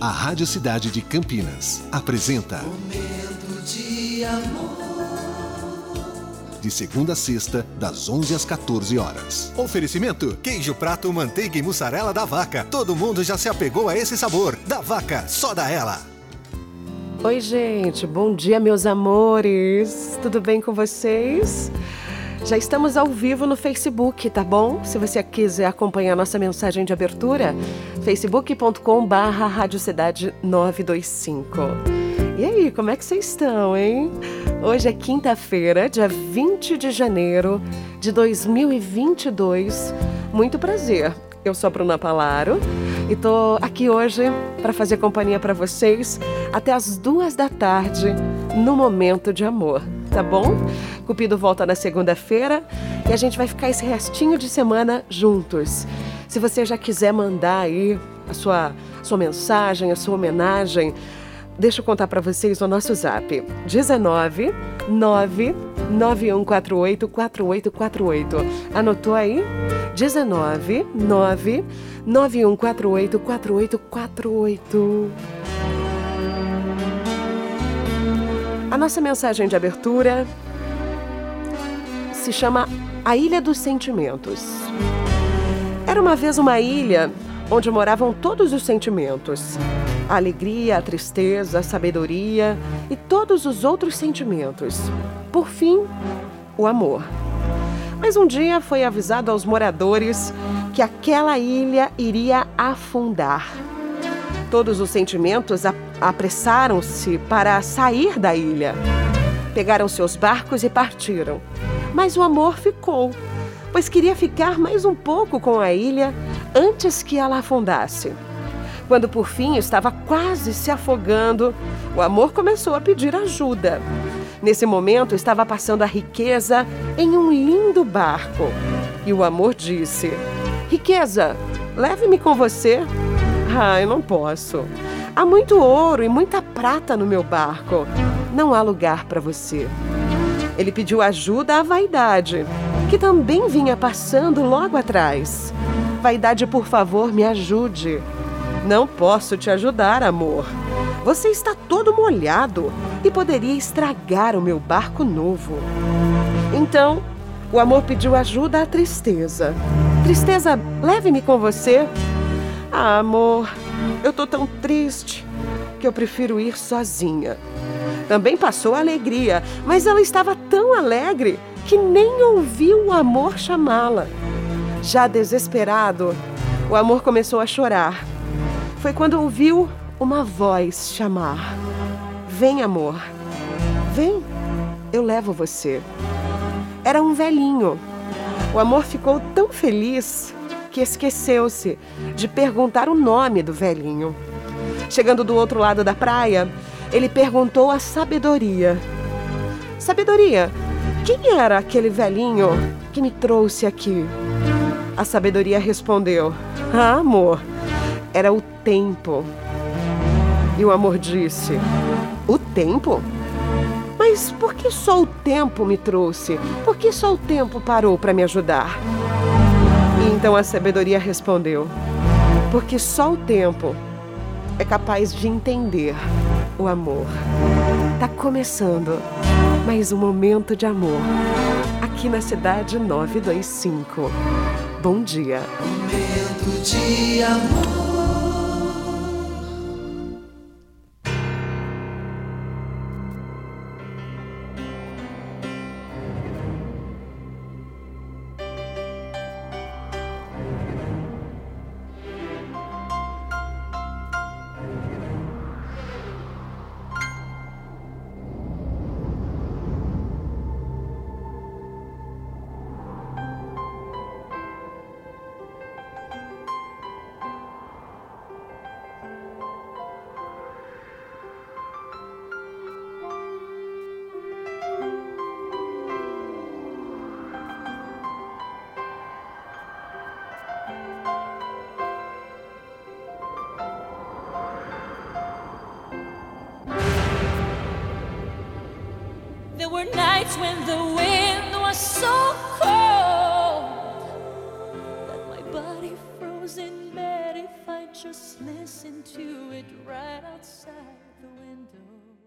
A Rádio Cidade de Campinas apresenta Momento de amor. De segunda a sexta, das 11 às 14 horas. Oferecimento: queijo prato, manteiga e mussarela da vaca. Todo mundo já se apegou a esse sabor. Da vaca, só da ela. Oi, gente. Bom dia, meus amores. Tudo bem com vocês? Já estamos ao vivo no Facebook, tá bom? Se você quiser acompanhar nossa mensagem de abertura, facebook.com barra Rádio Cidade 925. E aí, como é que vocês estão, hein? Hoje é quinta-feira, dia 20 de janeiro de 2022. Muito prazer. Eu sou a Bruna Palaro e tô aqui hoje para fazer companhia para vocês até as duas da tarde no Momento de Amor, tá bom? Cupido volta na segunda-feira e a gente vai ficar esse restinho de semana juntos. Se você já quiser mandar aí a sua, sua mensagem, a sua homenagem, deixa eu contar para vocês o nosso zap: 19 9 9148 4848. Anotou aí? 19 9 9148 4848. Nossa mensagem de abertura se chama A Ilha dos Sentimentos. Era uma vez uma ilha onde moravam todos os sentimentos: a alegria, a tristeza, a sabedoria e todos os outros sentimentos. Por fim, o amor. Mas um dia foi avisado aos moradores que aquela ilha iria afundar. Todos os sentimentos apressaram-se para sair da ilha. Pegaram seus barcos e partiram. Mas o amor ficou, pois queria ficar mais um pouco com a ilha antes que ela afundasse. Quando por fim estava quase se afogando, o amor começou a pedir ajuda. Nesse momento estava passando a riqueza em um lindo barco. E o amor disse: Riqueza, leve-me com você. Ah, eu não posso. Há muito ouro e muita prata no meu barco. Não há lugar para você. Ele pediu ajuda à vaidade, que também vinha passando logo atrás. Vaidade, por favor, me ajude. Não posso te ajudar, amor. Você está todo molhado e poderia estragar o meu barco novo. Então, o amor pediu ajuda à tristeza. Tristeza, leve-me com você. Ah, amor, eu tô tão triste que eu prefiro ir sozinha. Também passou a alegria, mas ela estava tão alegre que nem ouviu o amor chamá-la. Já desesperado, o amor começou a chorar. Foi quando ouviu uma voz chamar: Vem, amor, vem, eu levo você. Era um velhinho. O amor ficou tão feliz que esqueceu-se de perguntar o nome do velhinho. Chegando do outro lado da praia, ele perguntou à sabedoria: Sabedoria, quem era aquele velhinho que me trouxe aqui? A sabedoria respondeu: Ah, amor, era o tempo. E o amor disse: O tempo? Mas por que só o tempo me trouxe? Por que só o tempo parou para me ajudar? Então a sabedoria respondeu: Porque só o tempo é capaz de entender o amor. Tá começando mais um momento de amor aqui na cidade 925. Bom dia. Momento de amor. Were nights when the wind was so cold that my body froze in bed if I just listened. to it right outside the window.